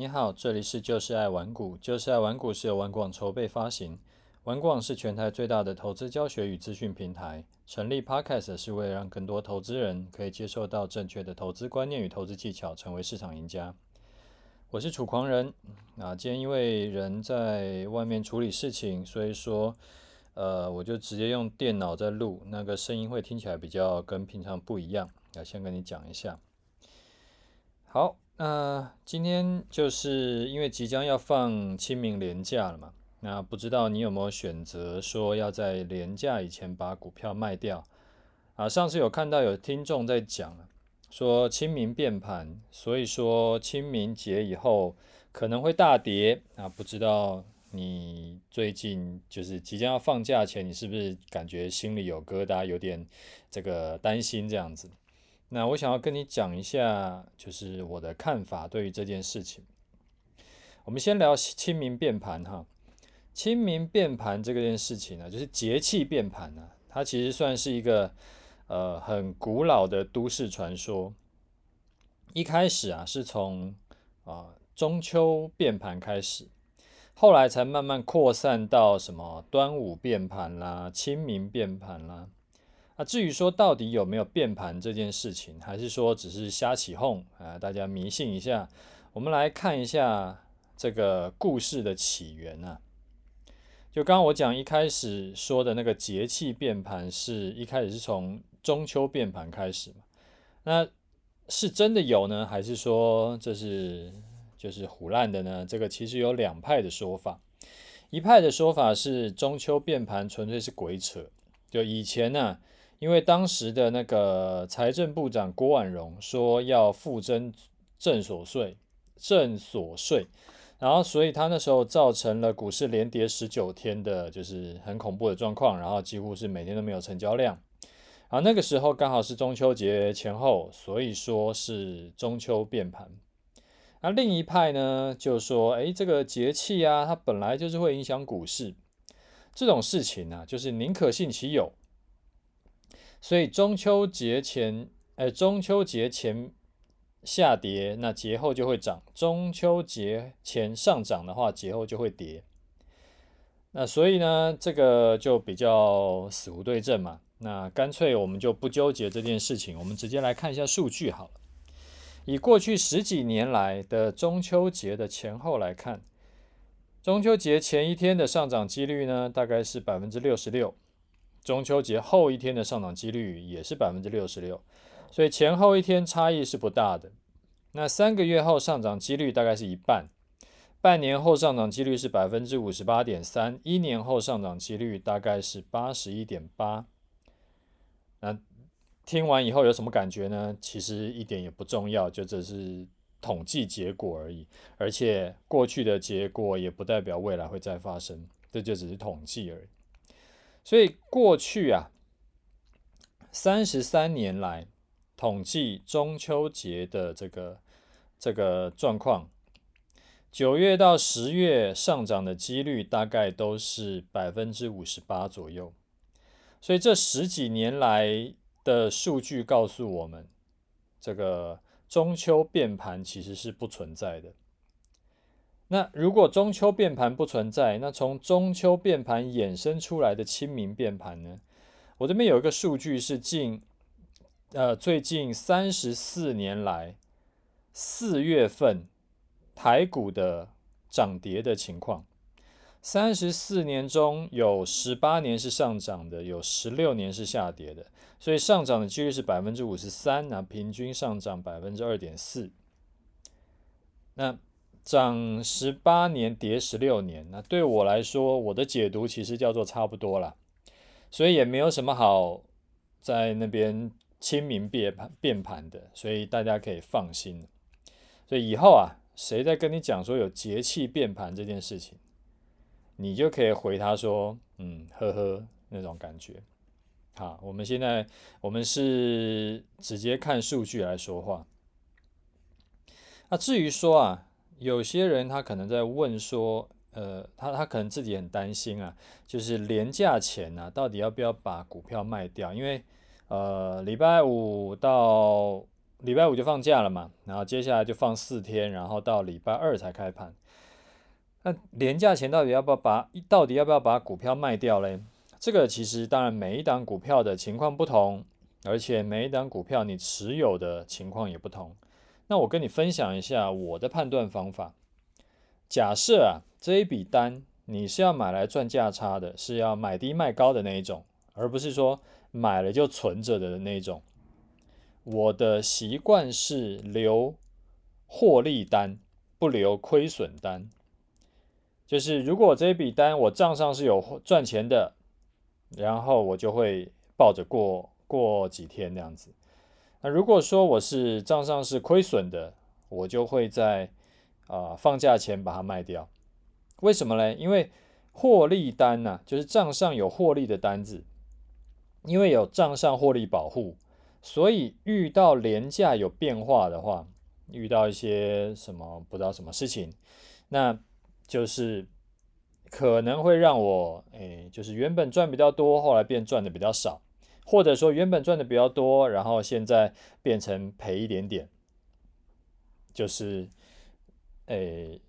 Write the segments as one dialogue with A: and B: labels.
A: 你好，这里是就是爱玩股，就是爱玩股是由玩广筹备发行，玩广是全台最大的投资教学与资讯平台。成立 Podcast 是为了让更多投资人可以接受到正确的投资观念与投资技巧，成为市场赢家。我是楚狂人，啊，今天因为人在外面处理事情，所以说，呃，我就直接用电脑在录，那个声音会听起来比较跟平常不一样。要先跟你讲一下，好。那、今天就是因为即将要放清明连假了嘛，那不知道你有没有选择说要在连假以前把股票卖掉啊？上次有看到有听众在讲，说清明变盘，所以说清明节以后可能会大跌啊。不知道你最近就是即将要放假前，你是不是感觉心里有疙瘩，有点这个担心这样子？那我想要跟你讲一下，就是我的看法对于这件事情。我们先聊清明变盘哈，清明变盘这个件事情呢，就是节气变盘呢，它其实算是一个呃很古老的都市传说。一开始啊，是从啊中秋变盘开始，后来才慢慢扩散到什么端午变盘啦、清明变盘啦。那至于说到底有没有变盘这件事情，还是说只是瞎起哄啊？大家迷信一下。我们来看一下这个故事的起源啊。就刚刚我讲一开始说的那个节气变盘，是一开始是从中秋变盘开始嘛？那是真的有呢，还是说这是就是唬烂的呢？这个其实有两派的说法。一派的说法是中秋变盘纯粹是鬼扯，就以前呢、因为当时的那个财政部长郭婉容说要复征正所税，正所税，然后所以他那时候造成了股市连跌十九天的，就是很恐怖的状况，然后几乎是每天都没有成交量。啊，那个时候刚好是中秋节前后，所以说是中秋变盘。那另一派呢，就说，哎，这个节气啊，它本来就是会影响股市，这种事情呢、啊，就是宁可信其有。所以中秋节前，呃，中秋节前下跌，那节后就会涨；中秋节前上涨的话，节后就会跌。那所以呢，这个就比较死无对证嘛。那干脆我们就不纠结这件事情，我们直接来看一下数据好了。以过去十几年来的中秋节的前后来看，中秋节前一天的上涨几率呢，大概是百分之六十六。中秋节后一天的上涨几率也是百分之六十六，所以前后一天差异是不大的。那三个月后上涨几率大概是一半，半年后上涨几率是百分之五十八点三，一年后上涨几率大概是八十一点八。那听完以后有什么感觉呢？其实一点也不重要，就只是统计结果而已。而且过去的结果也不代表未来会再发生，这就只是统计而已。所以过去啊，三十三年来统计中秋节的这个这个状况，九月到十月上涨的几率大概都是百分之五十八左右。所以这十几年来的数据告诉我们，这个中秋变盘其实是不存在的。那如果中秋变盘不存在，那从中秋变盘衍生出来的清明变盘呢？我这边有一个数据是近，呃，最近三十四年来四月份台股的涨跌的情况。三十四年中有十八年是上涨的，有十六年是下跌的，所以上涨的几率是百分之五十三，那平均上涨百分之二点四。那涨十八年，跌十六年，那对我来说，我的解读其实叫做差不多了，所以也没有什么好在那边清明变盘变盘的，所以大家可以放心。所以以后啊，谁在跟你讲说有节气变盘这件事情，你就可以回他说，嗯，呵呵，那种感觉。好，我们现在我们是直接看数据来说话。那至于说啊。有些人他可能在问说，呃，他他可能自己很担心啊，就是廉价钱呢，到底要不要把股票卖掉？因为呃，礼拜五到礼拜五就放假了嘛，然后接下来就放四天，然后到礼拜二才开盘。那廉价钱到底要不要把到底要不要把股票卖掉嘞？这个其实当然每一档股票的情况不同，而且每一档股票你持有的情况也不同。那我跟你分享一下我的判断方法。假设啊，这一笔单你是要买来赚价差的，是要买低卖高的那一种，而不是说买了就存着的那一种。我的习惯是留获利单，不留亏损单。就是如果这一笔单我账上是有赚钱的，然后我就会抱着过过几天这样子。那如果说我是账上是亏损的，我就会在啊、放假前把它卖掉。为什么呢？因为获利单呐、就是账上有获利的单子，因为有账上获利保护。所以遇到连价有变化的话，遇到一些什么不知道什么事情，那就是可能会让我诶，就是原本赚比较多，后来变赚的比较少，或者说原本赚的比较多，然后现在变成赔一点点，就是诶，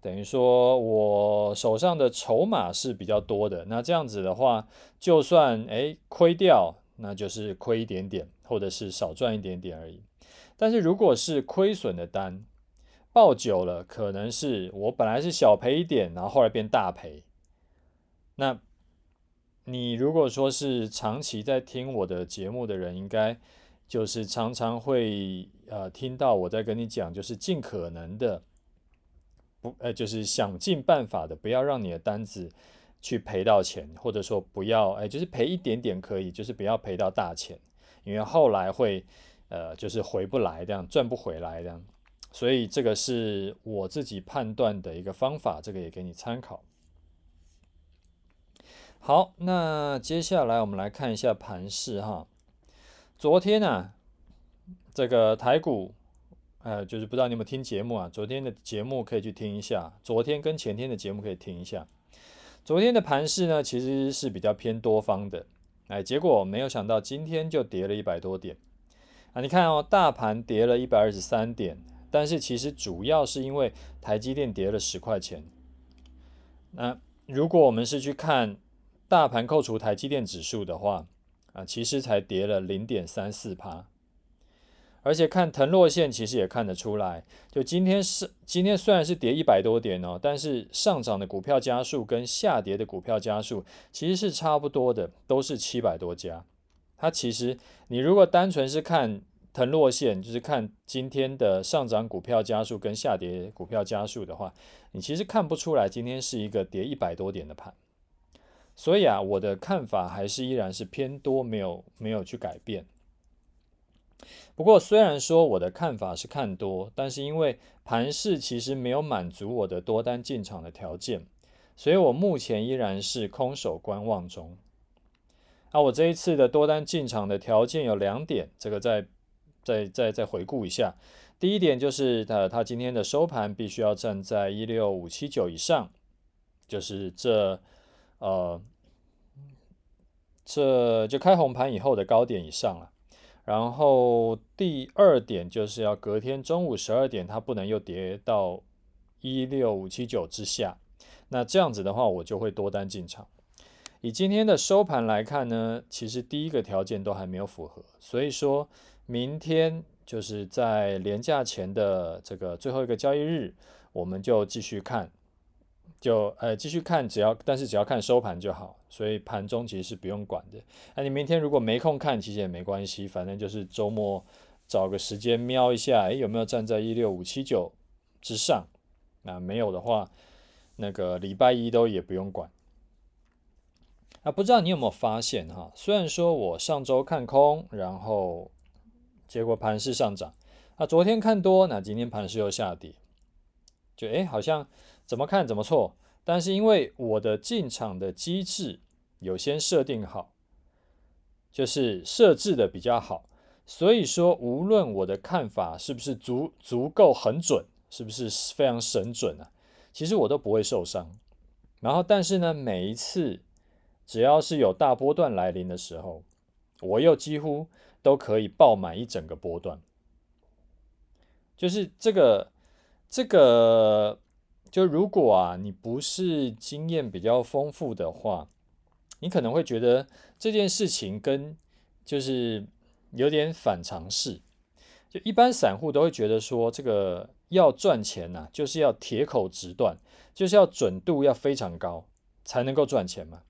A: 等于说我手上的筹码是比较多的，那这样子的话，就算诶亏掉，那就是亏一点点。或者是少赚一点点而已，但是如果是亏损的单，报久了，可能是我本来是小赔一点，然后后来变大赔。那你如果说是长期在听我的节目的人，应该就是常常会呃听到我在跟你讲，就是尽可能的不呃，就是想尽办法的不要让你的单子去赔到钱，或者说不要哎，就是赔一点点可以，就是不要赔到大钱。因为后来会，呃，就是回不来这样，赚不回来这样，所以这个是我自己判断的一个方法，这个也给你参考。好，那接下来我们来看一下盘势哈。昨天啊，这个台股，呃，就是不知道你有没有听节目啊？昨天的节目可以去听一下，昨天跟前天的节目可以听一下。昨天的盘势呢，其实是比较偏多方的。哎，结果没有想到今天就跌了一百多点啊！你看哦，大盘跌了一百二十三点，但是其实主要是因为台积电跌了十块钱。那如果我们是去看大盘扣除台积电指数的话啊，其实才跌了零点三四趴。而且看腾落线，其实也看得出来，就今天是今天虽然是跌一百多点哦，但是上涨的股票家数跟下跌的股票家数其实是差不多的，都是七百多家。它其实你如果单纯是看腾落线，就是看今天的上涨股票家数跟下跌股票家数的话，你其实看不出来今天是一个跌一百多点的盘。所以啊，我的看法还是依然是偏多，没有没有去改变。不过，虽然说我的看法是看多，但是因为盘势其实没有满足我的多单进场的条件，所以我目前依然是空手观望中。那我这一次的多单进场的条件有两点，这个再再再再回顾一下。第一点就是它它今天的收盘必须要站在一六五七九以上，就是这呃这就开红盘以后的高点以上了。然后第二点就是要隔天中午十二点，它不能又跌到一六五七九之下。那这样子的话，我就会多单进场。以今天的收盘来看呢，其实第一个条件都还没有符合，所以说明天就是在连假前的这个最后一个交易日，我们就继续看。就呃继续看，只要但是只要看收盘就好，所以盘中其实是不用管的。那你明天如果没空看，其实也没关系，反正就是周末找个时间瞄一下，诶，有没有站在一六五七九之上？那没有的话，那个礼拜一都也不用管。啊，不知道你有没有发现哈？虽然说我上周看空，然后结果盘势上涨，啊，昨天看多，那今天盘势又下跌，就诶，好像。怎么看怎么错，但是因为我的进场的机制有先设定好，就是设置的比较好，所以说无论我的看法是不是足足够很准，是不是非常神准啊，其实我都不会受伤。然后但是呢，每一次只要是有大波段来临的时候，我又几乎都可以爆满一整个波段。就是这个这个，就如果啊，你不是经验比较丰富的话，你可能会觉得这件事情跟就是有点反常识。就一般散户都会觉得说，这个要赚钱呐，就是要铁口直断，就是要准度要非常高才能够赚钱嘛。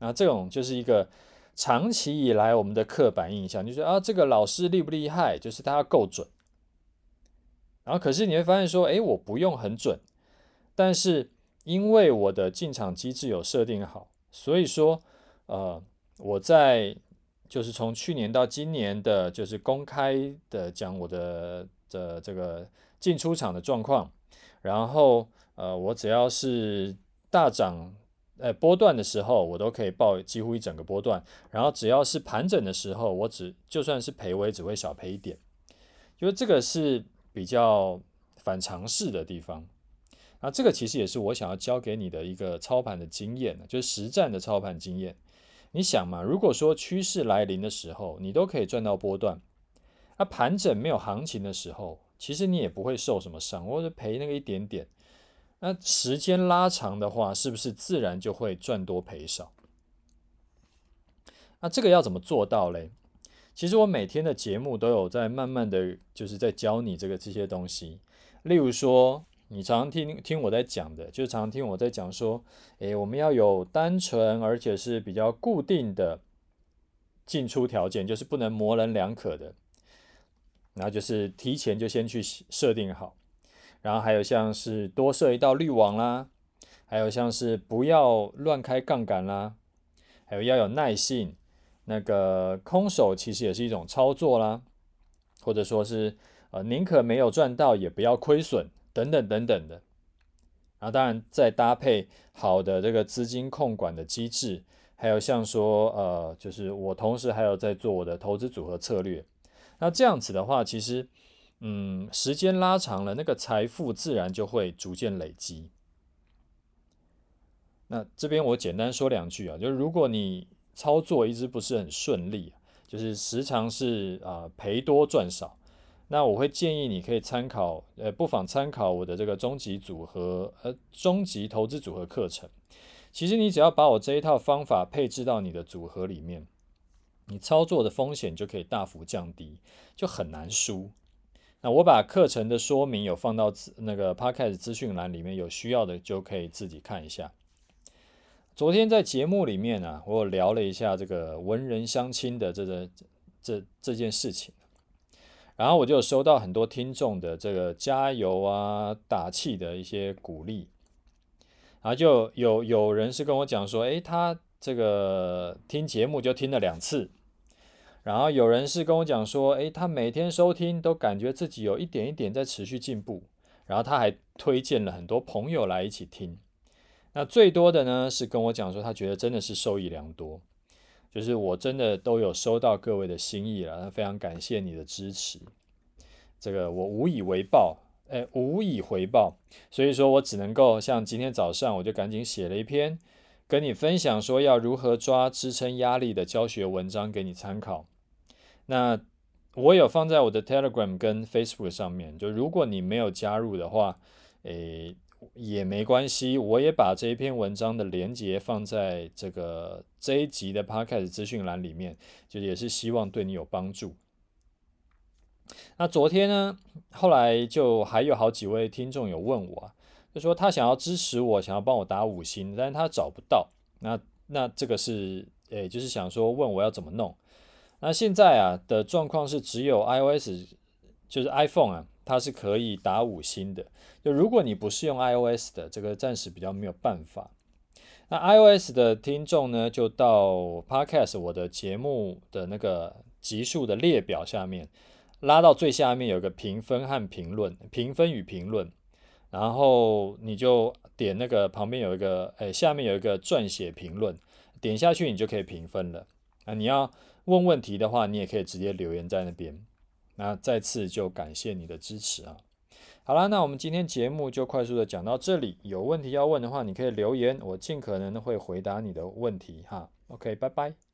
A: 那这种就是一个长期以来我们的刻板印象，就是啊，这个老师厉不厉害，就是他要够准。然后可是你会发现说，诶，我不用很准，但是因为我的进场机制有设定好，所以说，呃，我在。就是从去年到今年的，就是公开的讲我的的这个进出场的状况，然后呃，我只要是大涨，呃波段的时候，我都可以报几乎一整个波段，然后只要是盘整的时候，我只就算是赔，我也只会少赔一点，因为这个是比较反常识的地方，那这个其实也是我想要教给你的一个操盘的经验，就是实战的操盘经验。你想嘛，如果说趋势来临的时候，你都可以赚到波段，那盘整没有行情的时候，其实你也不会受什么伤，或者赔那个一点点。那时间拉长的话，是不是自然就会赚多赔少？那这个要怎么做到嘞？其实我每天的节目都有在慢慢的就是在教你这个这些东西，例如说。你常听听我在讲的，就常常听我在讲说，诶，我们要有单纯而且是比较固定的进出条件，就是不能模棱两可的。然后就是提前就先去设定好，然后还有像是多设一道滤网啦，还有像是不要乱开杠杆啦，还有要有耐性。那个空手其实也是一种操作啦，或者说是呃宁可没有赚到也不要亏损。等等等等的，啊当然再搭配好的这个资金控管的机制，还有像说呃，就是我同时还有在做我的投资组合策略，那这样子的话，其实嗯，时间拉长了，那个财富自然就会逐渐累积。那这边我简单说两句啊，就是如果你操作一直不是很顺利，就是时常是啊赔多赚少。那我会建议你可以参考，呃，不妨参考我的这个终极组合，呃，终极投资组合课程。其实你只要把我这一套方法配置到你的组合里面，你操作的风险就可以大幅降低，就很难输。那我把课程的说明有放到那个 Podcast 资讯栏里面，有需要的就可以自己看一下。昨天在节目里面啊，我有聊了一下这个文人相亲的这个这这件事情。然后我就收到很多听众的这个加油啊、打气的一些鼓励，然后就有有人是跟我讲说，诶，他这个听节目就听了两次，然后有人是跟我讲说，诶，他每天收听都感觉自己有一点一点在持续进步，然后他还推荐了很多朋友来一起听。那最多的呢是跟我讲说，他觉得真的是受益良多。就是我真的都有收到各位的心意了，那非常感谢你的支持，这个我无以为报，哎，无以回报，所以说我只能够像今天早上我就赶紧写了一篇跟你分享说要如何抓支撑压力的教学文章给你参考。那我有放在我的 Telegram 跟 Facebook 上面，就如果你没有加入的话，诶。也没关系，我也把这一篇文章的连接放在这个这一集的 Podcast 资讯栏里面，就也是希望对你有帮助。那昨天呢，后来就还有好几位听众有问我，就说他想要支持我，想要帮我打五星，但是他找不到。那那这个是，诶，就是想说问我要怎么弄。那现在啊的状况是只有 iOS，就是 iPhone 啊。它是可以打五星的，就如果你不是用 iOS 的，这个暂时比较没有办法。那 iOS 的听众呢，就到 Podcast 我的节目的那个集数的列表下面，拉到最下面有个评分和评论，评分与评论，然后你就点那个旁边有一个，哎，下面有一个撰写评论，点下去你就可以评分了。啊你要问问题的话，你也可以直接留言在那边。那再次就感谢你的支持啊！好啦，那我们今天节目就快速的讲到这里。有问题要问的话，你可以留言，我尽可能的会回答你的问题哈。OK，拜拜。